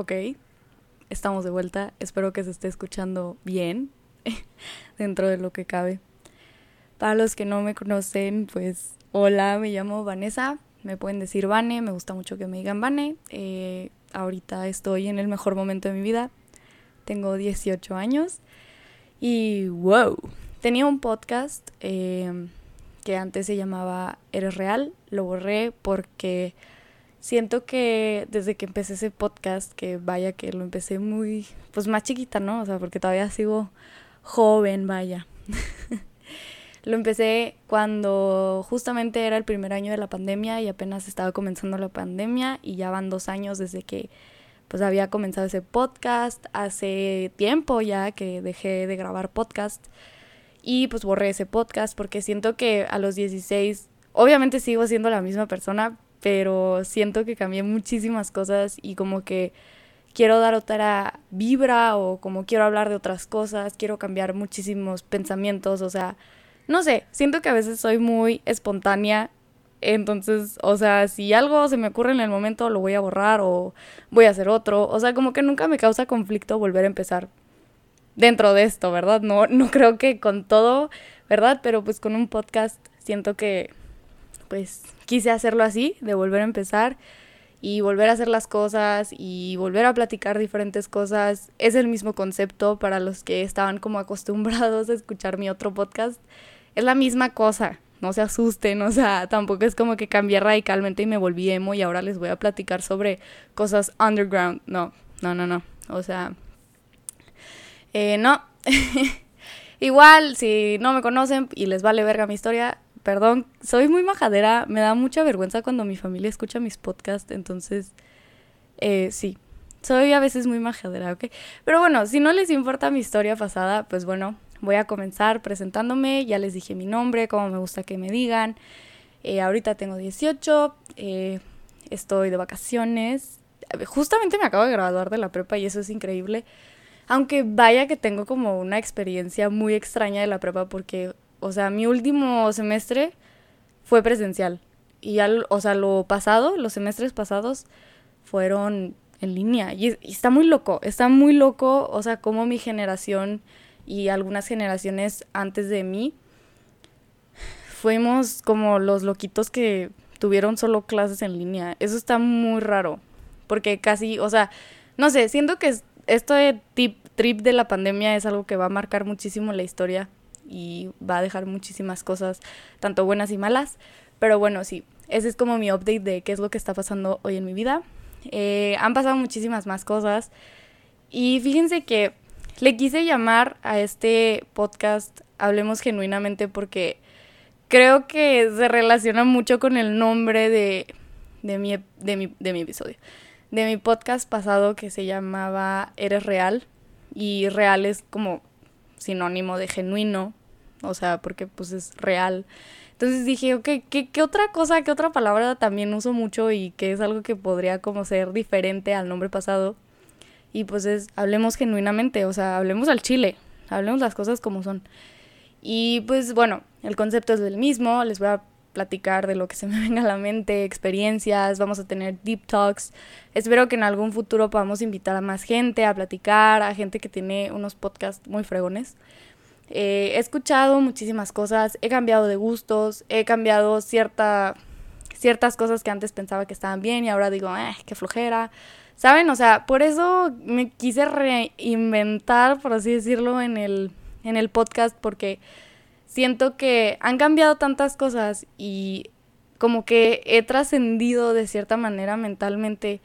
Ok, estamos de vuelta. Espero que se esté escuchando bien dentro de lo que cabe. Para los que no me conocen, pues hola, me llamo Vanessa. Me pueden decir Vane, me gusta mucho que me digan Vane. Eh, ahorita estoy en el mejor momento de mi vida. Tengo 18 años. Y wow, tenía un podcast eh, que antes se llamaba Eres Real. Lo borré porque siento que desde que empecé ese podcast, que vaya que lo empecé muy, pues más chiquita, ¿no? O sea, porque todavía sigo joven, vaya. lo empecé cuando justamente era el primer año de la pandemia y apenas estaba comenzando la pandemia y ya van dos años desde que pues había comenzado ese podcast. Hace tiempo ya que dejé de grabar podcast y pues borré ese podcast porque siento que a los 16, obviamente sigo siendo la misma persona, pero siento que cambié muchísimas cosas y como que quiero dar otra vibra o como quiero hablar de otras cosas, quiero cambiar muchísimos pensamientos, o sea, no sé, siento que a veces soy muy espontánea, entonces, o sea, si algo se me ocurre en el momento lo voy a borrar o voy a hacer otro, o sea, como que nunca me causa conflicto volver a empezar dentro de esto, ¿verdad? No, no creo que con todo, ¿verdad? Pero pues con un podcast siento que pues quise hacerlo así, de volver a empezar y volver a hacer las cosas y volver a platicar diferentes cosas. Es el mismo concepto para los que estaban como acostumbrados a escuchar mi otro podcast. Es la misma cosa, no se asusten, o sea, tampoco es como que cambié radicalmente y me volví emo y ahora les voy a platicar sobre cosas underground. No, no, no, no. O sea, eh, no. Igual, si no me conocen y les vale verga mi historia, perdón, soy muy majadera, me da mucha vergüenza cuando mi familia escucha mis podcasts, entonces, eh, sí, soy a veces muy majadera, ¿ok? Pero bueno, si no les importa mi historia pasada, pues bueno, voy a comenzar presentándome, ya les dije mi nombre, cómo me gusta que me digan, eh, ahorita tengo 18, eh, estoy de vacaciones, justamente me acabo de graduar de la prepa y eso es increíble. Aunque vaya que tengo como una experiencia muy extraña de la prepa porque o sea, mi último semestre fue presencial. Y ya, o sea, lo pasado, los semestres pasados fueron en línea. Y, está muy loco, está muy loco, o sea, como mi generación y algunas generaciones antes de mí fuimos como los loquitos que tuvieron solo clases en línea. Eso está muy raro, porque casi, o sea, no sé, siento que esto de tip, trip de la pandemia es algo que va a marcar muchísimo la historia y va a dejar muchísimas cosas, tanto buenas y malas. Pero bueno, sí, ese es como mi update de qué es lo que está pasando hoy en mi vida. Eh, han pasado muchísimas más cosas. Y fíjense que le quise llamar a este podcast Hablemos Genuinamente porque creo que se relaciona mucho con el nombre de, de, mi, de, mi, de mi episodio. De mi podcast pasado que se llamaba Eres Real. Y real es como sinónimo de genuino o sea, porque pues es real. Entonces dije, ok, ¿qué, ¿qué, otra cosa, qué otra palabra también uso mucho y que es algo que podría como ser diferente al nombre pasado? Y pues es, hablemos genuinamente, o sea, hablemos al chile, hablemos las cosas como son. Y pues bueno, el concepto es el mismo, les voy a platicar de lo que se me venga a la mente, experiencias, vamos a tener deep talks. Espero que en algún futuro podamos invitar a más gente a platicar, a gente que tiene unos podcasts muy fregones. Eh, he escuchado muchísimas cosas, he cambiado de gustos, he cambiado cierta, ciertas cosas que antes pensaba que estaban bien y ahora digo, eh, qué flojera. ¿Saben? O sea, por eso me quise reinventar, por así decirlo, en el, en el podcast, porque siento que han cambiado tantas cosas y como que he trascendido de cierta manera mentalmente,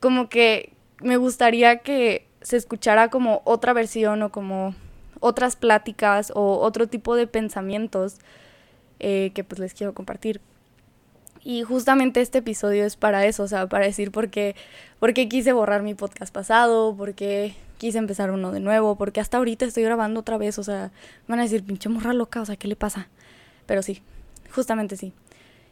como que me gustaría que se escuchara como otra versión o como otras pláticas o otro tipo de pensamientos eh, que pues les quiero compartir. Y justamente este episodio es para eso, o sea, para decir por qué, por qué quise borrar mi podcast pasado, por qué quise empezar uno de nuevo, porque hasta ahorita estoy grabando otra vez, o sea, van a decir, pinche morra loca, o sea, ¿qué le pasa? Pero sí, justamente sí.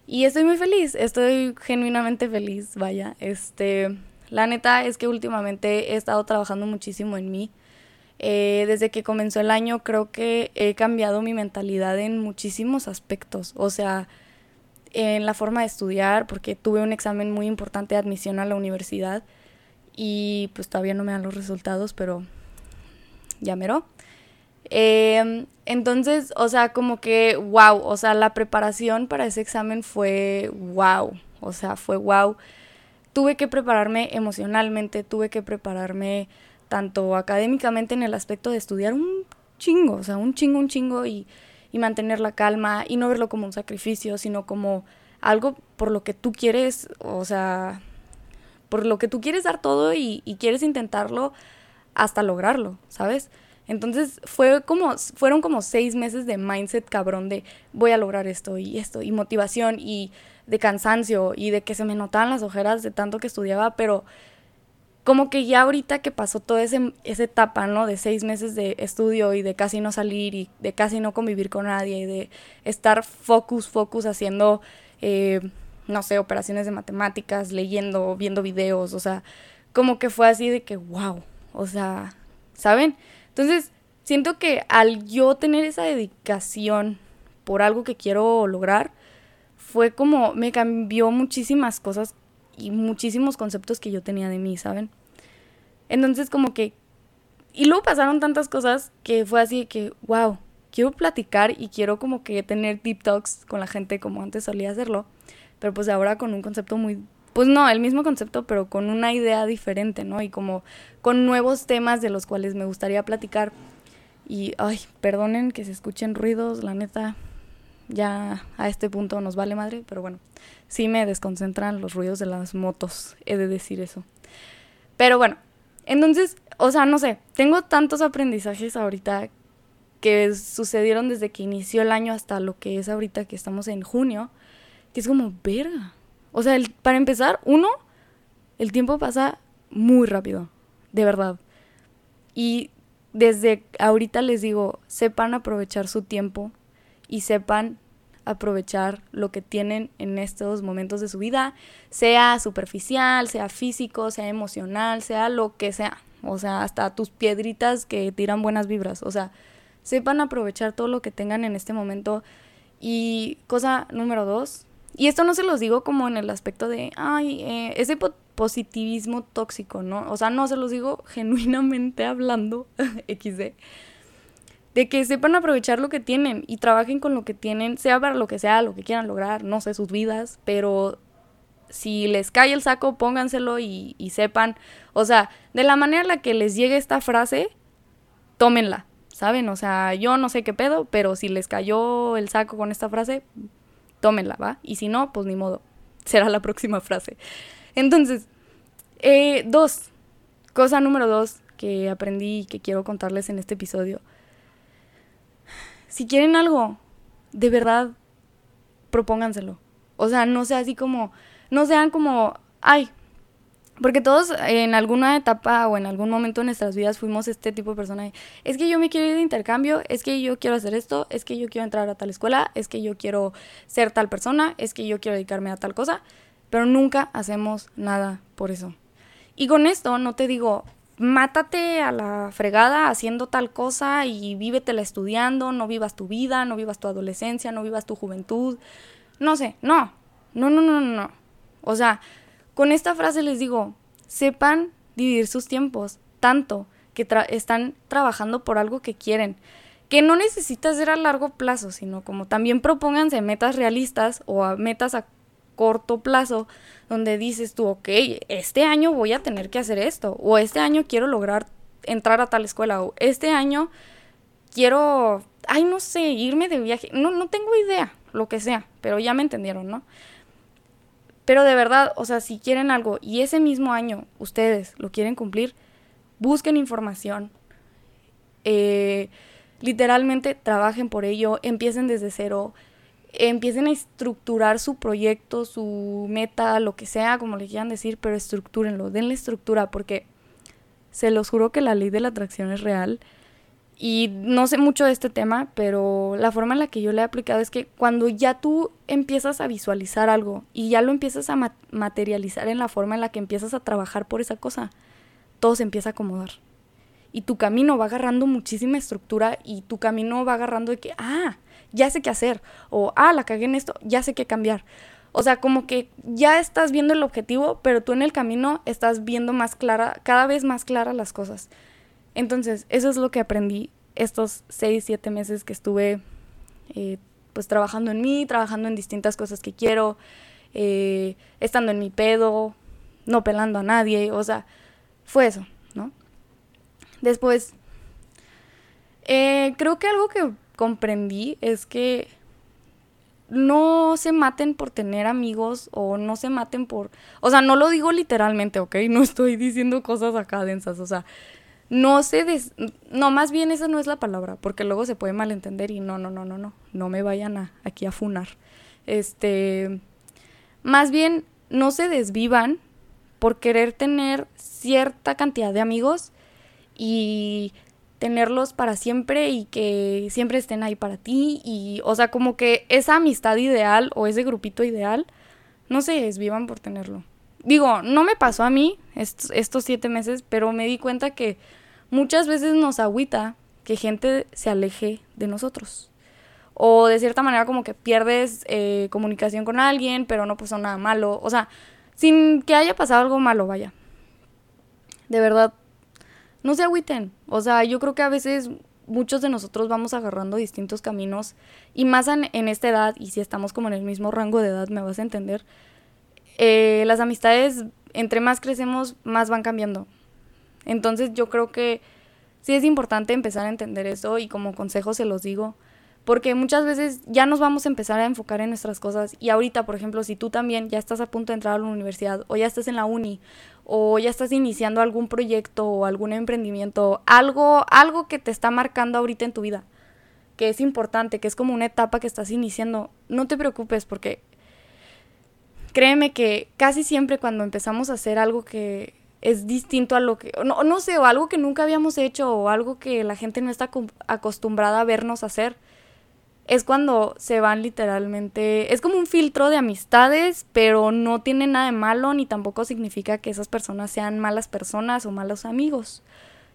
Y estoy muy feliz, estoy genuinamente feliz, vaya. Este, la neta es que últimamente he estado trabajando muchísimo en mí eh, desde que comenzó el año creo que he cambiado mi mentalidad en muchísimos aspectos. O sea, en la forma de estudiar, porque tuve un examen muy importante de admisión a la universidad y pues todavía no me dan los resultados, pero ya mero. Em, entonces, o sea, como que, wow, o sea, la preparación para ese examen fue wow, o sea, fue wow. Tuve que prepararme emocionalmente, tuve que prepararme tanto académicamente en el aspecto de estudiar un chingo, o sea, un chingo, un chingo y, y mantener la calma y no verlo como un sacrificio, sino como algo por lo que tú quieres, o sea, por lo que tú quieres dar todo y, quieres intentarlo hasta lograrlo, ¿sabes? Entonces fue como, fueron como seis meses de mindset cabrón de voy a lograr esto y esto, y motivación y de cansancio y de que se me notaban las ojeras de tanto que estudiaba, pero como que ya ahorita que pasó toda esa etapa, ¿no? De seis meses de estudio y de casi no salir y de casi no convivir con nadie y de estar focus, focus haciendo, eh, no sé, operaciones de matemáticas, leyendo, viendo videos, o sea, como que fue así de que, wow, o sea, ¿saben? Entonces, siento que al yo tener esa dedicación por algo que quiero lograr, fue como, me cambió muchísimas cosas y muchísimos conceptos que yo tenía de mí, ¿saben? Entonces como que... Y luego pasaron tantas cosas que fue así que, wow, quiero platicar y quiero como que tener deep talks con la gente como antes solía hacerlo, pero pues ahora con un concepto muy... Pues no, el mismo concepto, pero con una idea diferente, ¿no? Y como con nuevos temas de los cuales me gustaría platicar. Y, ay, perdonen que se escuchen ruidos, la neta, ya a este punto nos vale madre, pero bueno sí me desconcentran los ruidos de las motos, he de decir eso. Pero bueno, entonces, o sea, no sé, tengo tantos aprendizajes ahorita que sucedieron desde que inició el año hasta lo que es ahorita que estamos en junio, que es como verga. O sea, para empezar, uno, el tiempo pasa muy rápido, de verdad. Y desde ahorita les digo, sepan aprovechar su tiempo y sepan aprovechar lo que tienen en estos momentos de su vida, sea superficial, sea físico, sea emocional, sea lo que sea. O sea, hasta tus piedritas que tiran buenas vibras. O sea, sepan aprovechar todo lo que tengan en este momento. Y cosa número dos, y esto no se los digo como en el aspecto de, ay, eh, ese positivismo tóxico, ¿no? O sea, no se los digo genuinamente hablando, XD de que sepan aprovechar lo que tienen y trabajen con lo que tienen, sea para lo que sea, lo que quieran lograr, no sé, sus vidas, pero si les cae el saco, pónganselo y, sepan, o sea, de la manera en la que les llegue esta frase, tómenla, ¿saben? O sea, yo no sé qué pedo, pero si les cayó el saco con esta frase, tómenla, ¿va? Y si no, pues ni modo, será la próxima frase. Entonces, eh, dos, cosa número dos que aprendí y que quiero contarles en este episodio si quieren algo, de verdad, propónganselo. O sea, no sea así como, no sean como, ay, porque todos en alguna etapa o en algún momento de nuestras vidas fuimos este tipo de persona. Es que yo me quiero ir de intercambio, es que yo quiero hacer esto, es que yo quiero entrar a tal escuela, es que yo quiero ser tal persona, es que yo quiero dedicarme a tal cosa, pero nunca hacemos nada por eso. Y con esto no te digo, mátate a la fregada haciendo tal cosa y vívetela estudiando, no vivas tu vida, no vivas tu adolescencia, no vivas tu juventud. No sé, no, no, no, no, no. O sea, con esta frase les digo, sepan dividir sus tiempos tanto que están trabajando por algo que quieren. Que no necesita ser a largo plazo, sino como también propónganse metas realistas o a metas a corto plazo donde dices tú, ok, este año voy a tener que hacer esto, o este año quiero lograr entrar a tal escuela, o este año quiero, ay, no sé, irme de viaje, no, no tengo idea, lo que sea, pero ya me entendieron, ¿no? Pero de verdad, o sea, si quieren algo y ese mismo año ustedes lo quieren cumplir, busquen información. Eh, literalmente trabajen por ello, empiecen desde cero, empiecen a estructurar su proyecto, su meta, lo que sea, como le quieran decir, pero estructúrenlo, denle estructura, porque se los juro que la ley de la atracción es real. Y no sé mucho de este tema, pero la forma en la que yo le he aplicado es que cuando ya tú empiezas a visualizar algo y ya lo empiezas a materializar en la forma en la que empiezas a trabajar por esa cosa, todo se empieza a acomodar. Y tu camino va agarrando muchísima estructura y tu camino va agarrando de que, ah, ya sé qué hacer, o, ah, la cagué en esto, ya sé qué cambiar. O sea, como que ya estás viendo el objetivo, pero tú en el camino estás viendo más clara, cada vez más claras las cosas. Entonces, eso es lo que aprendí estos seis, siete meses que estuve eh, pues trabajando en mí, trabajando en distintas cosas que quiero, eh, estando en mi pedo, no pelando a nadie, o sea, fue eso, ¿no? Después, eh, creo que algo que comprendí es que no se maten por tener amigos o no se maten por... O sea, no lo digo literalmente, ¿ok? No estoy diciendo cosas acá densas, o sea, no se... Des... No, más bien esa no es la palabra, porque luego se puede malentender y no, no, no, no, no, no me vayan a, aquí a funar. Este... Más bien, no se desvivan por querer tener cierta cantidad de amigos y tenerlos para siempre y que siempre estén ahí para ti y o sea como que esa amistad ideal o ese grupito ideal no se desvivan por tenerlo digo no me pasó a mí estos, siete meses pero me di cuenta que muchas veces nos agüita que gente se aleje de nosotros o de cierta manera como que pierdes eh, comunicación con alguien pero no pasó nada malo o sea sin que haya pasado algo malo vaya de verdad no se agüiten. O sea, yo creo que a veces muchos de nosotros vamos agarrando distintos caminos y más en, esta edad, y si estamos como en el mismo rango de edad, me vas a entender, eh, las amistades, entre más crecemos, más van cambiando. Entonces yo creo que sí es importante empezar a entender eso y como consejo se los digo, porque muchas veces ya nos vamos a empezar a enfocar en nuestras cosas y ahorita, por ejemplo, si tú también ya estás a punto de entrar a la universidad o ya estás en la uni o ya estás iniciando algún proyecto o algún emprendimiento, algo algo que te está marcando ahorita en tu vida, que es importante, que es como una etapa que estás iniciando, no te preocupes porque créeme que casi siempre cuando empezamos a hacer algo que es distinto a lo que, no, no sé, o algo que nunca habíamos hecho o algo que la gente no está acostumbrada a vernos hacer, es cuando se van literalmente, es como un filtro de amistades, pero no tiene nada de malo ni tampoco significa que esas personas sean malas personas o malos amigos,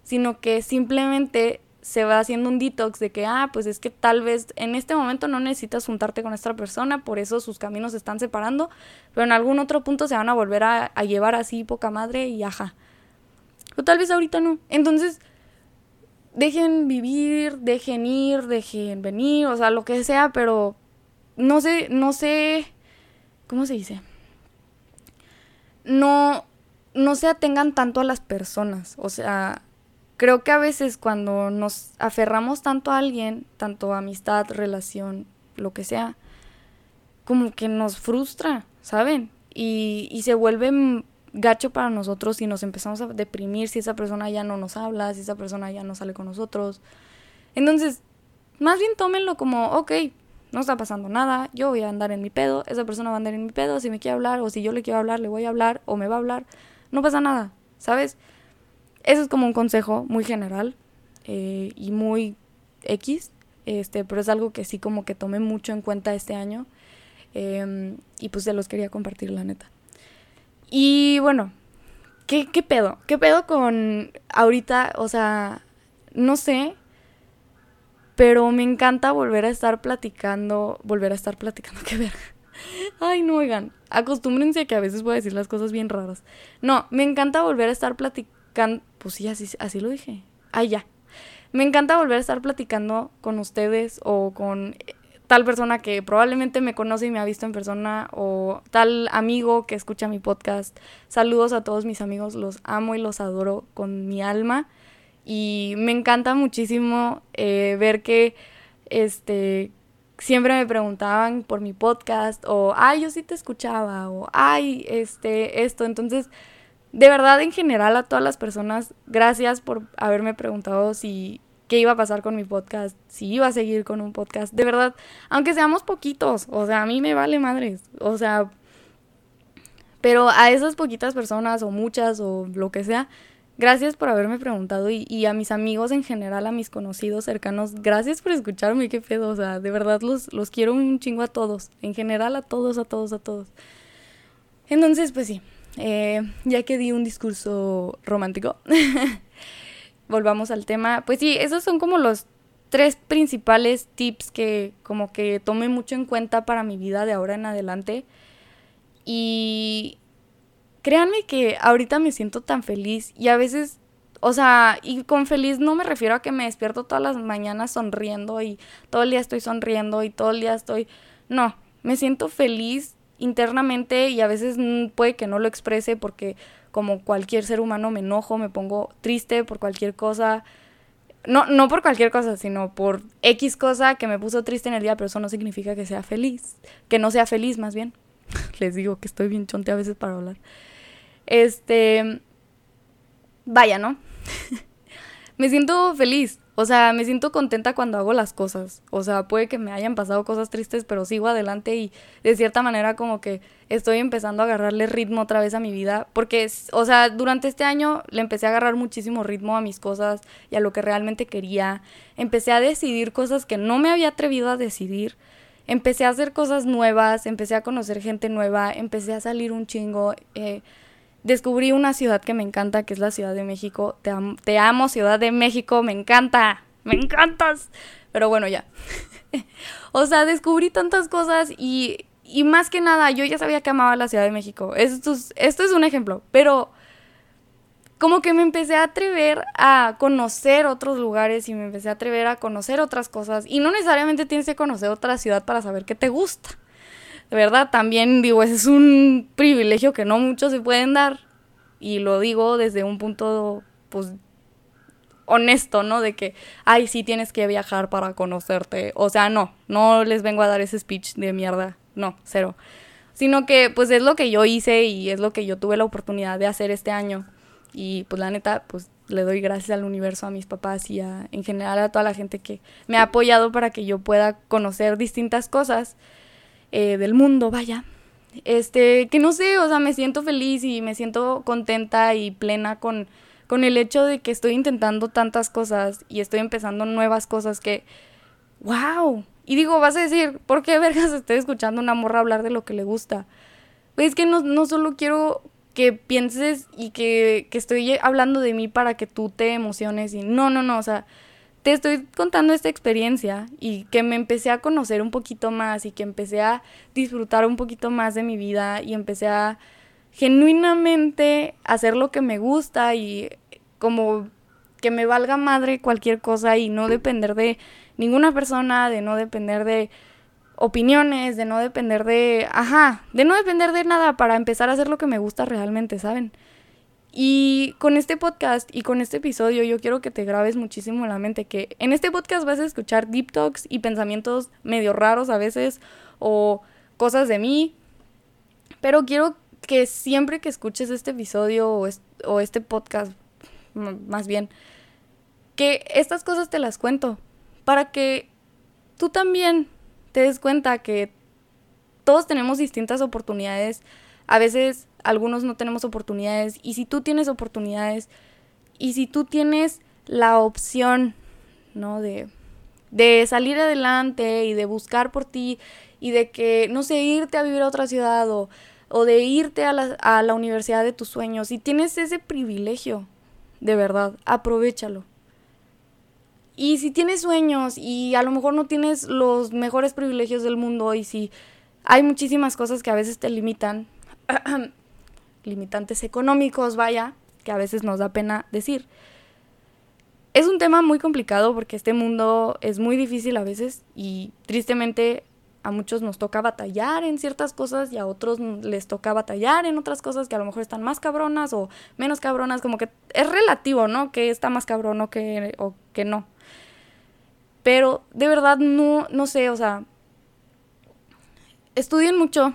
sino que simplemente se va haciendo un detox de que, ah, pues es que tal vez en este momento no necesitas juntarte con esta persona, por eso sus caminos se están separando, pero en algún otro punto se van a volver a, a llevar así poca madre y ajá. O tal vez ahorita no. Entonces, dejen vivir, dejen ir, dejen venir, o sea, lo que sea, pero no sé, no sé, ¿cómo se dice? No, no se atengan tanto a las personas, o sea, creo que a veces cuando nos aferramos tanto a alguien, tanto amistad, relación, lo que sea, como que nos frustra, ¿saben? Y, y se vuelve gacho para nosotros y nos empezamos a deprimir si esa persona ya no nos habla, si esa persona ya no sale con nosotros. Entonces, más bien tómenlo como, ok, no está pasando nada, yo voy a andar en mi pedo, esa persona va a andar en mi pedo, si me quiere hablar o si yo le quiero hablar, le voy a hablar o me va a hablar, no pasa nada, ¿sabes? Eso es como un consejo muy general eh, y muy X, este, pero es algo que sí como que tomé mucho en cuenta este año em, y pues se los quería compartir la neta. Y bueno, ¿qué, ¿qué pedo? ¿Qué pedo con ahorita? O sea, no sé, pero me encanta volver a estar platicando, volver a estar platicando, qué ver. Ay, no, oigan, acostúmbrense a que a veces voy a decir las cosas bien raras. No, me encanta volver a estar platicando, pues sí, así, así lo dije. Ay, ya. Me encanta volver a estar platicando con ustedes o con tal persona que probablemente me conoce y me ha visto en persona o tal amigo que escucha mi podcast. Saludos a todos mis amigos, los amo y los adoro con mi alma y me encanta muchísimo eh, ver que este siempre me preguntaban por mi podcast o ay yo sí te escuchaba o ay este esto entonces de verdad en general a todas las personas gracias por haberme preguntado si qué iba a pasar con mi podcast, si iba a seguir con un podcast. De verdad, aunque seamos poquitos, o sea, a mí me vale madres. O sea, pero a esas poquitas personas o muchas o lo que sea, gracias por haberme preguntado y, a mis amigos en general, a mis conocidos cercanos, gracias por escucharme, qué pedo, o sea, de verdad los, los quiero un chingo a todos, en general a todos, a todos, a todos. Entonces, pues sí, eh, ya que di un discurso romántico, volvamos al tema. Pues sí, esos son como los tres principales tips que como que tome mucho en cuenta para mi vida de ahora en adelante. Y créanme que ahorita me siento tan feliz y a veces, o sea, y con feliz no me refiero a que me despierto todas las mañanas sonriendo y todo el día estoy sonriendo y todo el día estoy... No, me siento feliz internamente y a veces puede que no lo exprese porque como cualquier ser humano me enojo, me pongo triste por cualquier cosa. No, no por cualquier cosa, sino por X cosa que me puso triste en el día, pero eso no significa que sea feliz, que no sea feliz más bien. Les digo que estoy bien chonte a veces para hablar. Este, vaya, ¿no? me siento feliz, o sea, me siento contenta cuando hago las cosas. O sea, puede que me hayan pasado cosas tristes, pero sigo adelante y de cierta manera como que estoy empezando a agarrarle ritmo otra vez a mi vida. Porque, o sea, durante este año le empecé a agarrar muchísimo ritmo a mis cosas y a lo que realmente quería. Empecé a decidir cosas que no me había atrevido a decidir. Empecé a hacer cosas nuevas, empecé a conocer gente nueva, empecé a salir un chingo. Eh, descubrí una ciudad que me encanta, que es la Ciudad de México. Te, te amo, Ciudad de México, me encanta, me encantas. Pero bueno, ya. o sea, descubrí tantas cosas y, y, más que nada, yo ya sabía que amaba la Ciudad de México. Esto es, esto es un ejemplo, pero como que me empecé a atrever a conocer otros lugares y me empecé a atrever a conocer otras cosas. Y no necesariamente tienes que conocer otra ciudad para saber qué te gusta de verdad, también digo, ese es un privilegio que no muchos se pueden dar. Y lo digo desde un punto, pues, honesto, ¿no? De que, ay, sí tienes que viajar para conocerte. O sea, no, no les vengo a dar ese speech de mierda. No, cero. Sino que, pues, es lo que yo hice y es lo que yo tuve la oportunidad de hacer este año. Y, pues, la neta, pues, le doy gracias al universo, a mis papás y a, en general a toda la gente que me ha apoyado para que yo pueda conocer distintas cosas eh, del mundo, vaya. Este, que no sé, o sea, me siento feliz y me siento contenta y plena con, con el hecho de que estoy intentando tantas cosas y estoy empezando nuevas cosas que, wow. Y digo, vas a decir, ¿por qué vergas estoy escuchando una morra hablar de lo que le gusta? Pues es que no, no solo quiero que pienses y que, que estoy hablando de mí para que tú te emociones y no, no, no, o sea, te estoy contando esta experiencia y que me empecé a conocer un poquito más y que empecé a disfrutar un poquito más de mi vida y empecé a genuinamente hacer lo que me gusta y como que me valga madre cualquier cosa y no depender de ninguna persona, de no depender de opiniones, de no depender de, ajá, de no depender de nada para empezar a hacer lo que me gusta realmente, ¿saben? Y con este podcast y con este episodio yo quiero que te grabes muchísimo la mente que en este podcast vas a escuchar deep talks y pensamientos medio raros a veces o cosas de mí. Pero quiero que siempre que escuches este episodio o, o este podcast, más bien, que estas cosas te las cuento para que tú también te des cuenta que todos tenemos distintas oportunidades. A veces algunos no tenemos oportunidades y si tú tienes oportunidades y si tú tienes la opción, ¿no? De, de salir adelante y de buscar por ti y de que, no sé, irte a vivir a otra ciudad o, o de irte a la, a la universidad de tus sueños. Si tienes ese privilegio, de verdad, aprovechalo. Y si tienes sueños y a lo mejor no tienes los mejores privilegios del mundo y si hay muchísimas cosas que a veces te limitan, limitantes económicos, vaya, que a veces nos da pena decir. Es un tema muy complicado porque este mundo es muy difícil a veces y tristemente a muchos nos toca batallar en ciertas cosas y a otros les toca batallar en otras cosas que a lo mejor están más cabronas o menos cabronas, como que es relativo, ¿no? Que está más cabrón o que, o que no. Pero de verdad no, no sé, o sea, estudien mucho,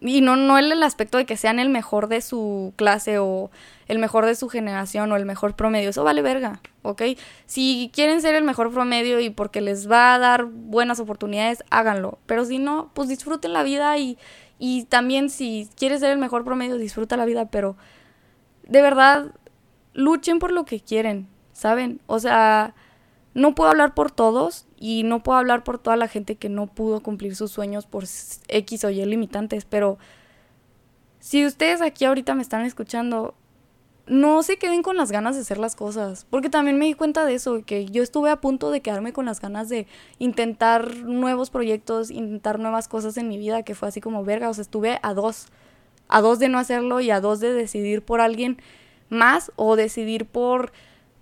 y no, no el aspecto de que sean el mejor de su clase o el mejor de su generación o el mejor promedio. Eso vale verga, ¿ok? Si quieren ser el mejor promedio y porque les va a dar buenas oportunidades, háganlo. Pero si no, pues disfruten la vida y, y también si quieres ser el mejor promedio, disfruta la vida. Pero de verdad, luchen por lo que quieren, ¿saben? O sea, no puedo hablar por todos, y no puedo hablar por toda la gente que no pudo cumplir sus sueños por X o Y limitantes, pero si ustedes aquí ahorita me están escuchando, no se queden con las ganas de hacer las cosas, porque también me di cuenta de eso, que yo estuve a punto de quedarme con las ganas de intentar nuevos proyectos, intentar nuevas cosas en mi vida, que fue así como verga, o sea, estuve a dos, a dos de no hacerlo y a dos de decidir por alguien más o decidir por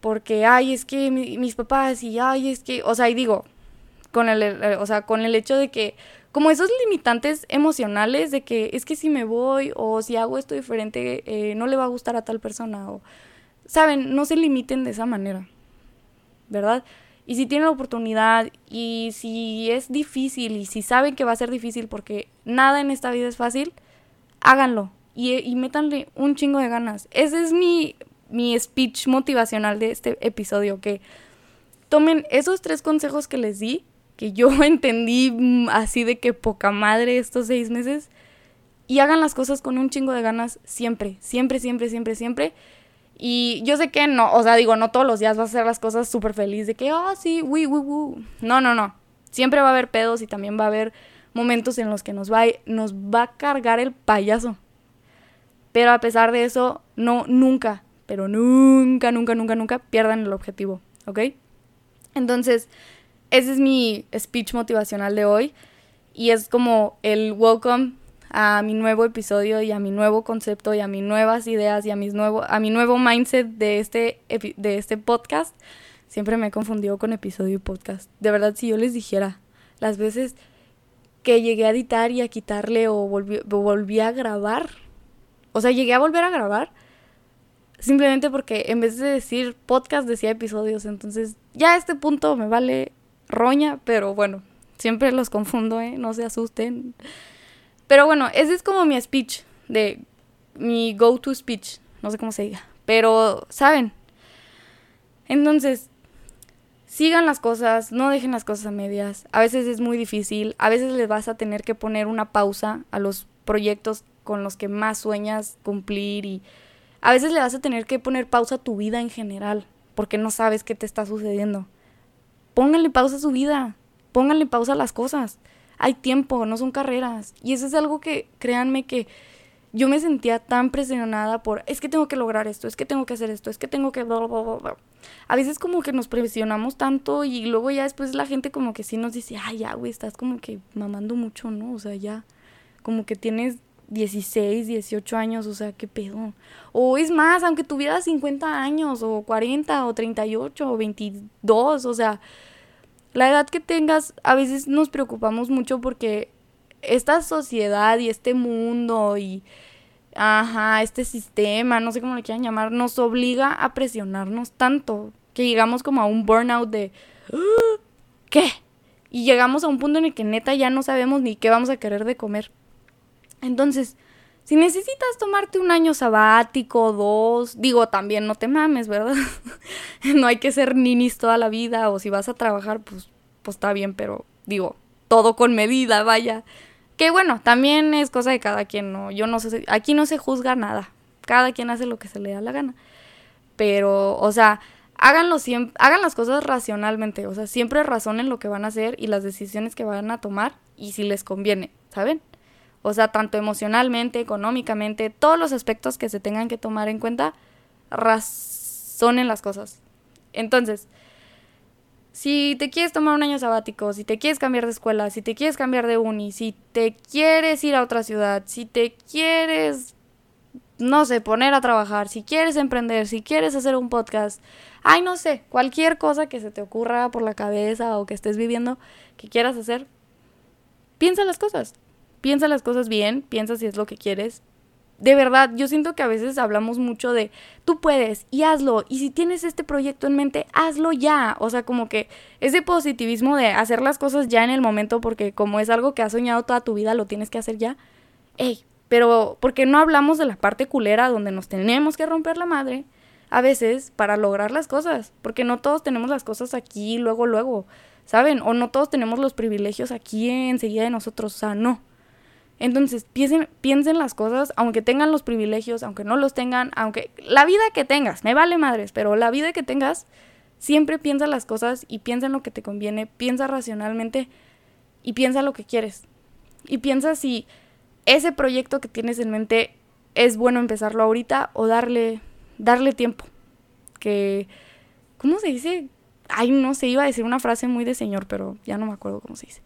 porque ay es que mis papás y ay es que o sea y digo con el o sea con el hecho de que como esos limitantes emocionales de que es que si me voy o si hago esto diferente eh, no le va a gustar a tal persona o saben no se limiten de esa manera verdad y si tienen la oportunidad y si es difícil y si saben que va a ser difícil porque nada en esta vida es fácil háganlo y, y métanle un chingo de ganas. Ese es mi mi speech motivacional de este episodio que tomen esos tres consejos que les di que yo entendí mm, así de que poca madre estos seis meses. Y hagan las cosas con un chingo de ganas siempre, siempre, siempre, siempre, siempre. Y yo sé que no, o sea, digo, no todos los días vas a hacer las cosas súper feliz de que, ah, oh, sí, uy, uy, uy. No, no, no. Siempre va a haber pedos y también va a haber momentos en los que nos va, nos va a cargar el payaso. Pero a pesar de eso, no, nunca, pero nunca, nunca, nunca, nunca pierdan el objetivo, ¿ok? Entonces, ese es mi speech motivacional de hoy y es como el welcome a mi nuevo episodio y a mi nuevo concepto y a mis nuevas ideas y a, mis nuevo, a mi nuevo mindset de este, de este podcast. Siempre me he confundido con episodio y podcast. De verdad, si yo les dijera las veces que llegué a editar y a quitarle o volví, volví a grabar, o sea, llegué a volver a grabar simplemente porque en vez de decir podcast decía episodios. Entonces, ya a este punto me vale roña, pero bueno, siempre los confundo, ¿eh? No se asusten. Pero bueno, ese es como mi speech, de mi go-to speech, no sé cómo se diga. Pero, ¿saben? Entonces, sigan las cosas, no dejen las cosas a medias. A veces es muy difícil, a veces les vas a tener que poner una pausa a los proyectos con los que más sueñas cumplir y a veces le vas a tener que poner pausa a tu vida en general porque no sabes qué te está sucediendo pónganle pausa a su vida, pónganle pausa a las cosas. Hay tiempo, no son carreras. Y eso es algo que, créanme que yo me sentía tan presionada por, es que tengo que lograr esto, es que tengo que hacer esto, es que tengo que... A veces como que nos presionamos tanto y luego ya después la gente como que sí nos dice, ay, ya, güey, estás como que mamando mucho, ¿no? O sea, ya, como que tienes 16, 18 años, o sea, qué pedo. O es más, aunque tuvieras 50 años, o 40, o 38, o 22, o sea, la edad que tengas, a veces nos preocupamos mucho porque esta sociedad y este mundo y, ajá, este sistema, no sé cómo le quieran llamar, nos obliga a presionarnos tanto que llegamos como a un burnout de, ah, ¿qué? Y llegamos a un punto en el que neta ya no sabemos ni qué vamos a querer de comer. Entonces, si necesitas tomarte un año sabático, dos, digo, también no te mames, ¿verdad? no hay que ser ninis toda la vida o si vas a trabajar, pues, pues está bien, pero digo, todo con medida, vaya. Que bueno, también es cosa de cada quien, ¿no? Yo no sé, aquí no se juzga nada. Cada quien hace lo que se le da la gana. Pero, o sea, háganlo siempre, hagan las cosas racionalmente, o sea, siempre razonen lo que van a hacer y las decisiones que van a tomar y si les conviene, ¿saben? O sea, tanto emocionalmente, económicamente, todos los aspectos que se tengan que tomar en cuenta, razonen las cosas. Entonces, si te quieres tomar un año sabático, si te quieres cambiar de escuela, si te quieres cambiar de uni, si te quieres ir a otra ciudad, si te quieres, no sé, poner a trabajar, si quieres emprender, si quieres hacer un podcast, ay, no sé, cualquier cosa que se te ocurra por la cabeza o que estés viviendo que quieras hacer, piensa las cosas piensa las cosas bien, piensa si es lo que quieres. De verdad, yo siento que a veces hablamos mucho de tú puedes y hazlo. Y si tienes este proyecto en mente, hazlo ya. O sea, como que ese positivismo de hacer las cosas ya en el momento, porque como es algo que has soñado toda tu vida, lo tienes que hacer ya. Ey, pero porque no hablamos de la parte culera donde nos tenemos que romper la madre a veces para lograr las cosas? Porque no todos tenemos las cosas aquí luego, luego, ¿saben? O no todos tenemos los privilegios aquí enseguida de nosotros. O sea, no. Entonces, piensen, piensen las cosas, aunque tengan los privilegios, aunque no los tengan, aunque la vida que tengas, me vale madres, pero la vida que tengas, siempre piensa las cosas y piensa en lo que te conviene, piensa racionalmente y piensa lo que quieres. Y piensa si ese proyecto que tienes en mente es bueno empezarlo ahorita o darle, darle tiempo. Que, ¿cómo se dice? Ay, no sé, iba a decir una frase muy de señor, pero ya no me acuerdo cómo se dice.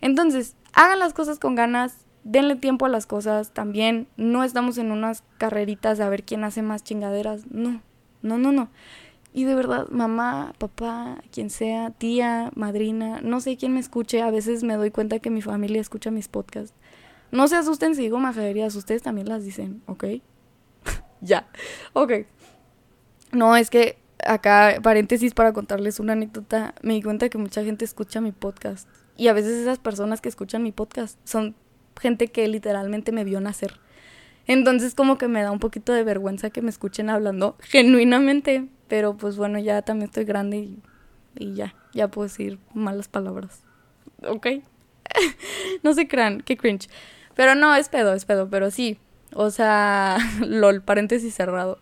Entonces, hagan las cosas con ganas, denle tiempo a las cosas también. No estamos en unas carreritas a ver quién hace más chingaderas. No, no, no, no. Y de verdad, mamá, papá, quien sea, tía, madrina, no sé quién me escuche, a veces me doy cuenta que mi familia escucha mis podcasts. No se asusten si digo majaderías, ustedes también las dicen, ¿ok? ya, ok. No, es que acá, paréntesis para contarles una anécdota, me di cuenta que mucha gente escucha mi podcast. Y a veces esas personas que escuchan mi podcast son gente que literalmente me vio nacer. Entonces como que me da un poquito de vergüenza que me escuchen hablando genuinamente. Pero pues bueno, ya también estoy grande y, y ya, ya puedo decir malas palabras. ¿Ok? no se crean, qué cringe. Pero no, es pedo, es pedo, pero sí. O sea, lol, paréntesis cerrado.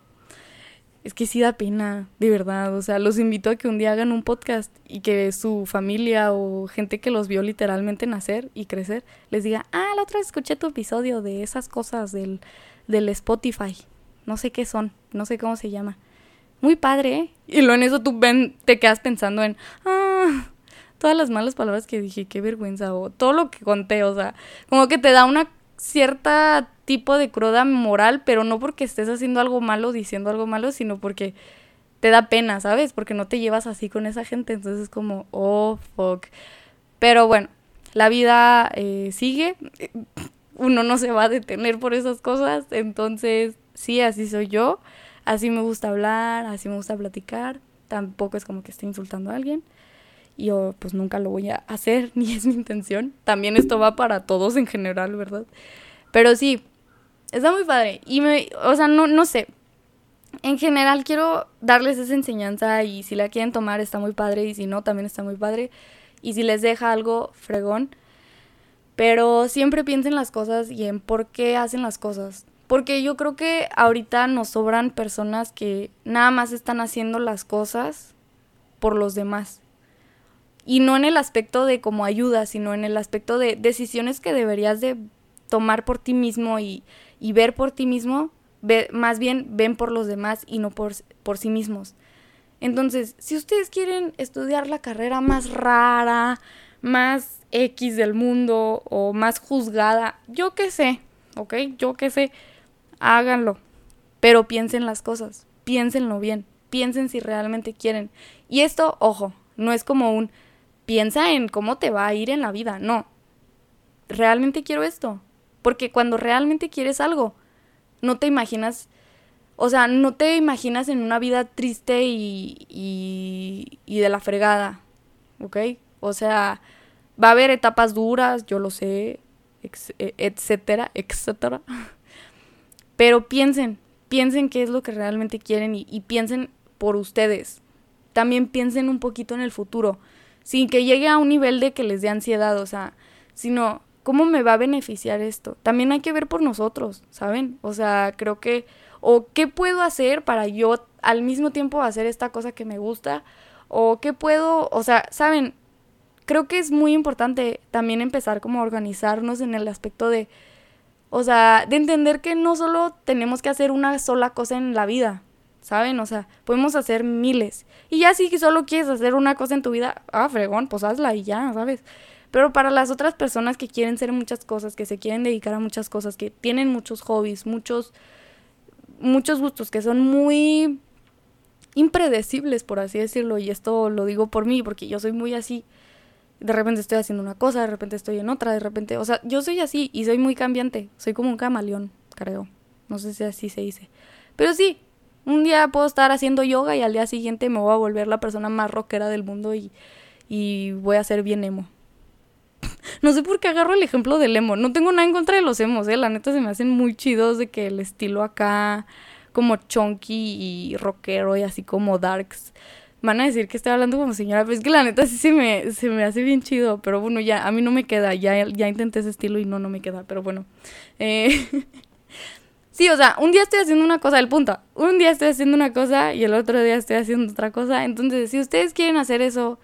Es que sí da pena, de verdad. O sea, los invito a que un día hagan un podcast y que su familia o gente que los vio literalmente nacer y crecer les diga, ah, la otra vez escuché tu episodio de esas cosas del, del Spotify. No sé qué son, no sé cómo se llama. Muy padre, ¿eh? Y luego en eso tú ven, te quedas pensando en, ah, todas las malas palabras que dije, qué vergüenza, o todo lo que conté, o sea, como que te da una cierta tipo de cruda moral, pero no porque estés haciendo algo malo, diciendo algo malo, sino porque te da pena, ¿sabes? Porque no te llevas así con esa gente, entonces es como, oh, fuck. Pero bueno, la vida eh, sigue, uno no se va a detener por esas cosas, entonces sí, así soy yo, así me gusta hablar, así me gusta platicar, tampoco es como que esté insultando a alguien. Yo pues nunca lo voy a hacer, ni es mi intención. También esto va para todos en general, ¿verdad? Pero sí, Está muy padre. Y me, o sea, no, no sé. En general quiero darles esa enseñanza y si la quieren tomar está muy padre y si no también está muy padre. Y si les deja algo fregón. Pero siempre piensen las cosas y en por qué hacen las cosas. Porque yo creo que ahorita nos sobran personas que nada más están haciendo las cosas por los demás. Y no en el aspecto de como ayuda, sino en el aspecto de decisiones que deberías de tomar por ti mismo y, y ver por ti mismo, más bien ven por los demás y no por, por sí mismos. Entonces, si ustedes quieren estudiar la carrera más rara, más X del mundo o más juzgada, yo qué sé, ¿ok? Yo qué sé, háganlo. Pero piensen las cosas, piénsenlo bien, piensen si realmente quieren. Y esto, ojo, no es como un piensa en cómo te va a ir en la vida, no. ¿Realmente quiero esto? Porque cuando realmente quieres algo, no te imaginas, o sea, no te imaginas en una vida triste y, y, de la fregada, ¿ok? O sea, va a haber etapas duras, yo lo sé, e, etcétera, etcétera. Pero piensen, piensen qué es lo que realmente quieren y, y piensen por ustedes. También piensen un poquito en el futuro, sin que llegue a un nivel de que les dé ansiedad, o sea, sino ¿cómo me va a beneficiar esto? También hay que ver por nosotros, ¿saben? O sea, creo que, o qué puedo hacer para yo al mismo tiempo hacer esta cosa que me gusta, o qué puedo, o sea, ¿saben? Creo que es muy importante también empezar como a organizarnos en el aspecto de, o sea, de entender que no solo tenemos que hacer una sola cosa en la vida, ¿saben? O sea, podemos hacer miles. Y ya si solo quieres hacer una cosa en tu vida, ah, fregón, pues hazla y ya, ¿sabes? Pero para las otras personas que quieren ser muchas cosas, que se quieren dedicar a muchas cosas, que tienen muchos hobbies, muchos, muchos gustos, que son muy impredecibles, por así decirlo, y esto lo digo por mí, porque yo soy muy así. De repente estoy haciendo una cosa, de repente estoy en otra, de repente, o sea, yo soy así y soy muy cambiante, soy como un camaleón, creo. No sé si así se dice. Pero sí, un día puedo estar haciendo yoga y al día siguiente me voy a volver la persona más rockera del mundo y, y voy a ser bien emo. No sé por qué agarro el ejemplo del emo. No tengo nada en contra de los emos, eh. La neta se me hacen muy chidos de que el estilo acá, como chunky y rockero y así como darks. Van a decir que estoy hablando como señora, pero es que la neta sí se me, se me hace bien chido. Pero bueno, ya, a mí no me queda. Ya, ya intenté ese estilo y no, no me queda. Pero bueno. Eh, sí, o sea, un día estoy haciendo una cosa, el punto. Un día estoy haciendo una cosa y el otro día estoy haciendo otra cosa. Entonces, si ustedes quieren hacer eso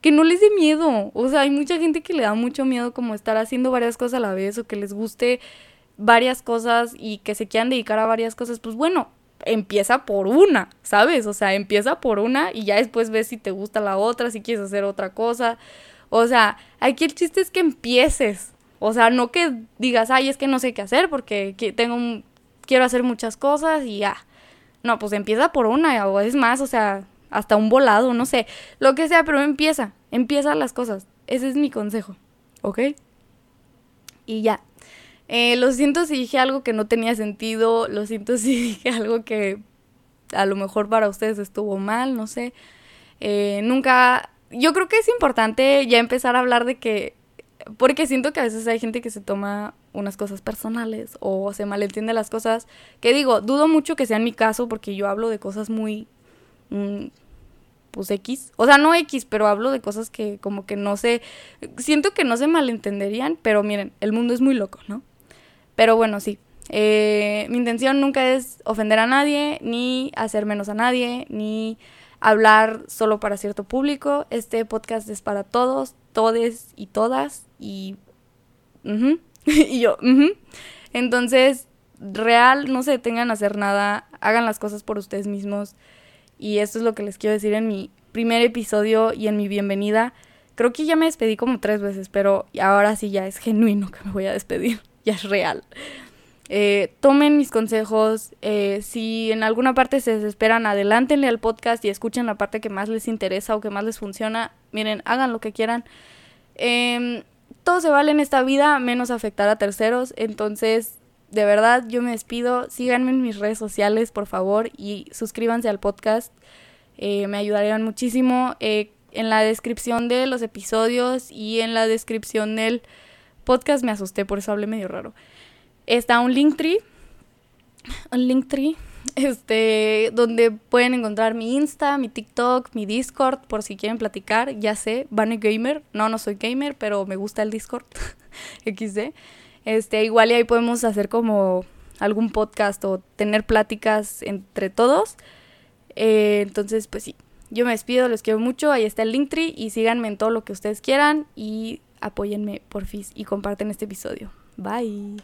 que no les dé miedo. O sea, hay mucha gente que le da mucho miedo como estar haciendo varias cosas a la vez o que les guste varias cosas y que se quieran dedicar a varias cosas. Pues bueno, empieza por una, ¿sabes? O sea, empieza por una y ya después ves si te gusta la otra, si quieres hacer otra cosa. O sea, aquí el chiste es que empieces. O sea, no que digas, ay, es que no sé qué hacer porque tengo un, quiero hacer muchas cosas y ya. No, pues empieza por una o es más, o sea, hasta un volado, no sé, lo que sea, pero empieza, empieza las cosas. Ese es mi consejo, ¿ok? Y ya. Eh, lo siento si dije algo que no tenía sentido, lo siento si dije algo que a lo mejor para ustedes estuvo mal, no sé. Eh, nunca, yo creo que es importante ya empezar a hablar de que, porque siento que a veces hay gente que se toma unas cosas personales o se malentiende las cosas, que digo, dudo mucho que sea en mi caso porque yo hablo de cosas muy, mm, pues X, o sea, no X, pero hablo de cosas que como que no sé, siento que no se malentenderían, pero miren, el mundo es muy loco, ¿no? Pero bueno, sí, eh, mi intención nunca es ofender a nadie, ni hacer menos a nadie, ni hablar solo para cierto público. Este podcast es para todos, todes y todas. Y. yo. Entonces, real, no se detengan a hacer nada. Hagan las cosas por ustedes mismos. Y esto es lo que les quiero decir en mi primer episodio y en mi bienvenida. Creo que ya me despedí como tres veces, pero ahora sí ya es genuino que me voy a despedir. Ya es real. Eh, tomen mis consejos. Eh, si en alguna parte se desesperan, adelántenle al podcast y escuchen la parte que más les interesa o que más les funciona. Miren, hagan lo que quieran. Em, todo se vale en esta vida, menos afectar a terceros. Entonces, de verdad, yo me despido. Síganme en mis redes sociales, por favor, y suscríbanse al podcast. Eh, me ayudarían muchísimo. en la descripción de los episodios y en la descripción del podcast me asusté, por eso hablé medio raro está un Linktree, un Linktree, este, donde pueden encontrar mi Insta, mi TikTok, mi Discord, por si quieren platicar, ya sé, Vane Gamer, no, no soy gamer, pero me gusta el Discord, XD, este, igual y ahí podemos hacer como algún podcast o tener pláticas entre todos, eh, entonces, pues sí, yo me despido, los quiero mucho, ahí está el Linktree y síganme en todo lo que ustedes quieran y apóyenme, porfis, y comparten este episodio. Bye.